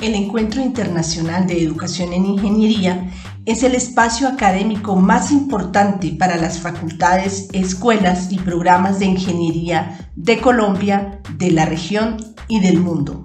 El Encuentro Internacional de Educación en Ingeniería es el espacio académico más importante para las facultades, escuelas y programas de ingeniería de Colombia, de la región y del mundo.